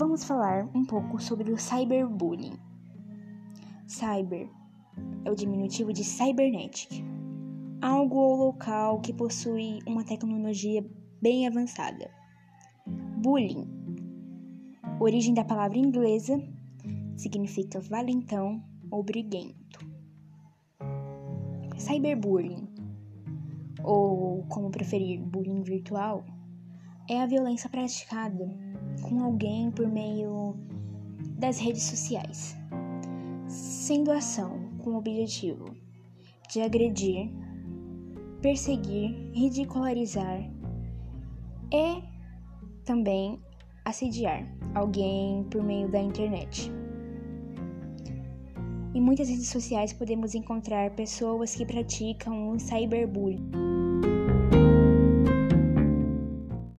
vamos falar um pouco sobre o cyberbullying. Cyber é o diminutivo de cybernetic, algo ou local que possui uma tecnologia bem avançada. Bullying, origem da palavra inglesa, significa valentão ou briguento. Cyberbullying, ou como preferir, bullying virtual, é a violência praticada com alguém por meio das redes sociais, sendo ação com o objetivo de agredir, perseguir, ridicularizar e também assediar alguém por meio da internet. Em muitas redes sociais podemos encontrar pessoas que praticam um cyberbullying.